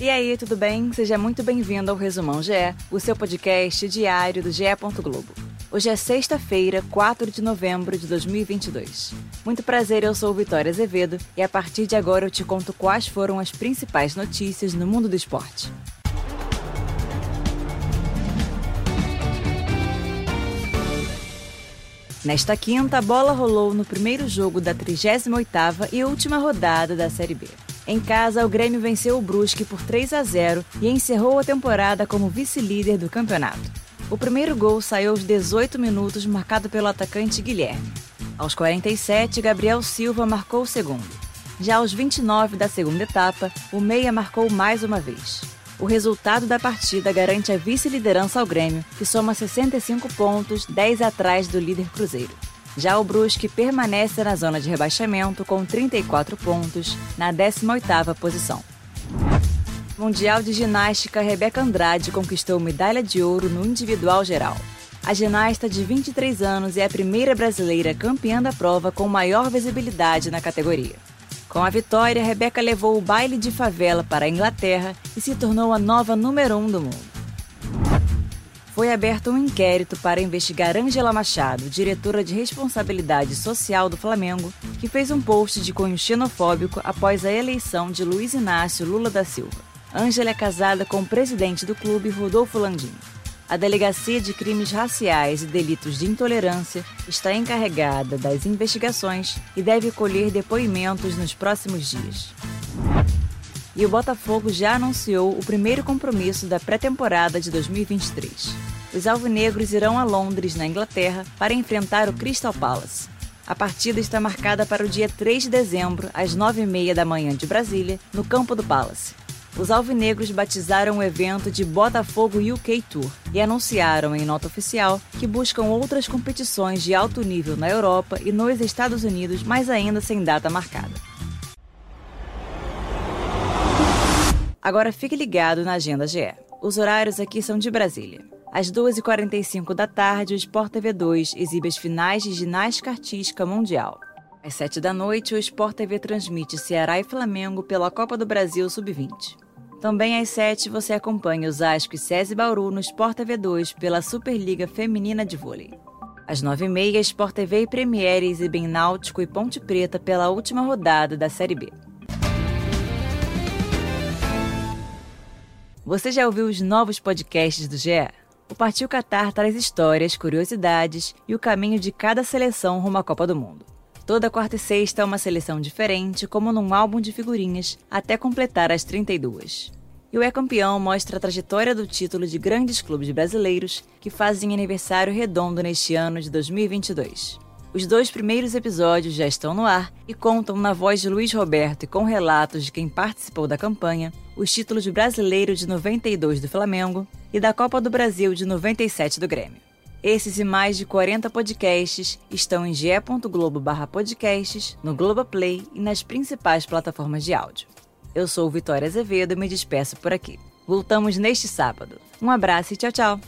E aí, tudo bem? Seja muito bem-vindo ao Resumão GE, o seu podcast diário do GE. Globo. Hoje é sexta-feira, 4 de novembro de 2022. Muito prazer, eu sou Vitória Azevedo e a partir de agora eu te conto quais foram as principais notícias no mundo do esporte. Nesta quinta, a bola rolou no primeiro jogo da 38ª e última rodada da Série B. Em casa, o Grêmio venceu o Brusque por 3 a 0 e encerrou a temporada como vice-líder do campeonato. O primeiro gol saiu aos 18 minutos, marcado pelo atacante Guilherme. Aos 47, Gabriel Silva marcou o segundo. Já aos 29 da segunda etapa, o Meia marcou mais uma vez. O resultado da partida garante a vice-liderança ao Grêmio, que soma 65 pontos, 10 atrás do líder Cruzeiro. Já o Brusque permanece na zona de rebaixamento com 34 pontos, na 18ª posição. Mundial de Ginástica, Rebeca Andrade conquistou medalha de ouro no individual geral. A ginasta de 23 anos é a primeira brasileira campeã da prova com maior visibilidade na categoria. Com a vitória, Rebeca levou o baile de favela para a Inglaterra e se tornou a nova número um do mundo. Foi aberto um inquérito para investigar Ângela Machado, diretora de responsabilidade social do Flamengo, que fez um post de cunho xenofóbico após a eleição de Luiz Inácio Lula da Silva. Ângela é casada com o presidente do clube, Rodolfo Landim. A Delegacia de Crimes Raciais e Delitos de Intolerância está encarregada das investigações e deve colher depoimentos nos próximos dias. E o Botafogo já anunciou o primeiro compromisso da pré-temporada de 2023. Os alvinegros irão a Londres, na Inglaterra, para enfrentar o Crystal Palace. A partida está marcada para o dia 3 de dezembro, às 9h30 da manhã de Brasília, no campo do Palace os alvinegros batizaram o evento de Botafogo UK Tour e anunciaram em nota oficial que buscam outras competições de alto nível na Europa e nos Estados Unidos, mas ainda sem data marcada. Agora fique ligado na Agenda GE. Os horários aqui são de Brasília. Às 2h45 da tarde, o Sport TV 2 exibe as finais de ginástica artística mundial. Às 7 da noite, o Sport TV transmite Ceará e Flamengo pela Copa do Brasil Sub-20. Também às 7 você acompanha os Asco e SESI Bauru no Sport TV 2 pela Superliga Feminina de Vôlei. Às 9h30, Sport TV e Premiere exibem Náutico e Ponte Preta pela última rodada da Série B. Você já ouviu os novos podcasts do GE? O Partiu Qatar traz histórias, curiosidades e o caminho de cada seleção rumo à Copa do Mundo. Toda quarta e sexta é uma seleção diferente, como num álbum de figurinhas, até completar as 32. E o É Campeão mostra a trajetória do título de grandes clubes brasileiros que fazem aniversário redondo neste ano de 2022. Os dois primeiros episódios já estão no ar e contam na voz de Luiz Roberto e com relatos de quem participou da campanha os títulos de Brasileiro de 92 do Flamengo e da Copa do Brasil de 97 do Grêmio. Esses e mais de 40 podcasts estão em ge.globo/podcasts, no Globoplay e nas principais plataformas de áudio. Eu sou Vitória Azevedo e me despeço por aqui. Voltamos neste sábado. Um abraço e tchau, tchau!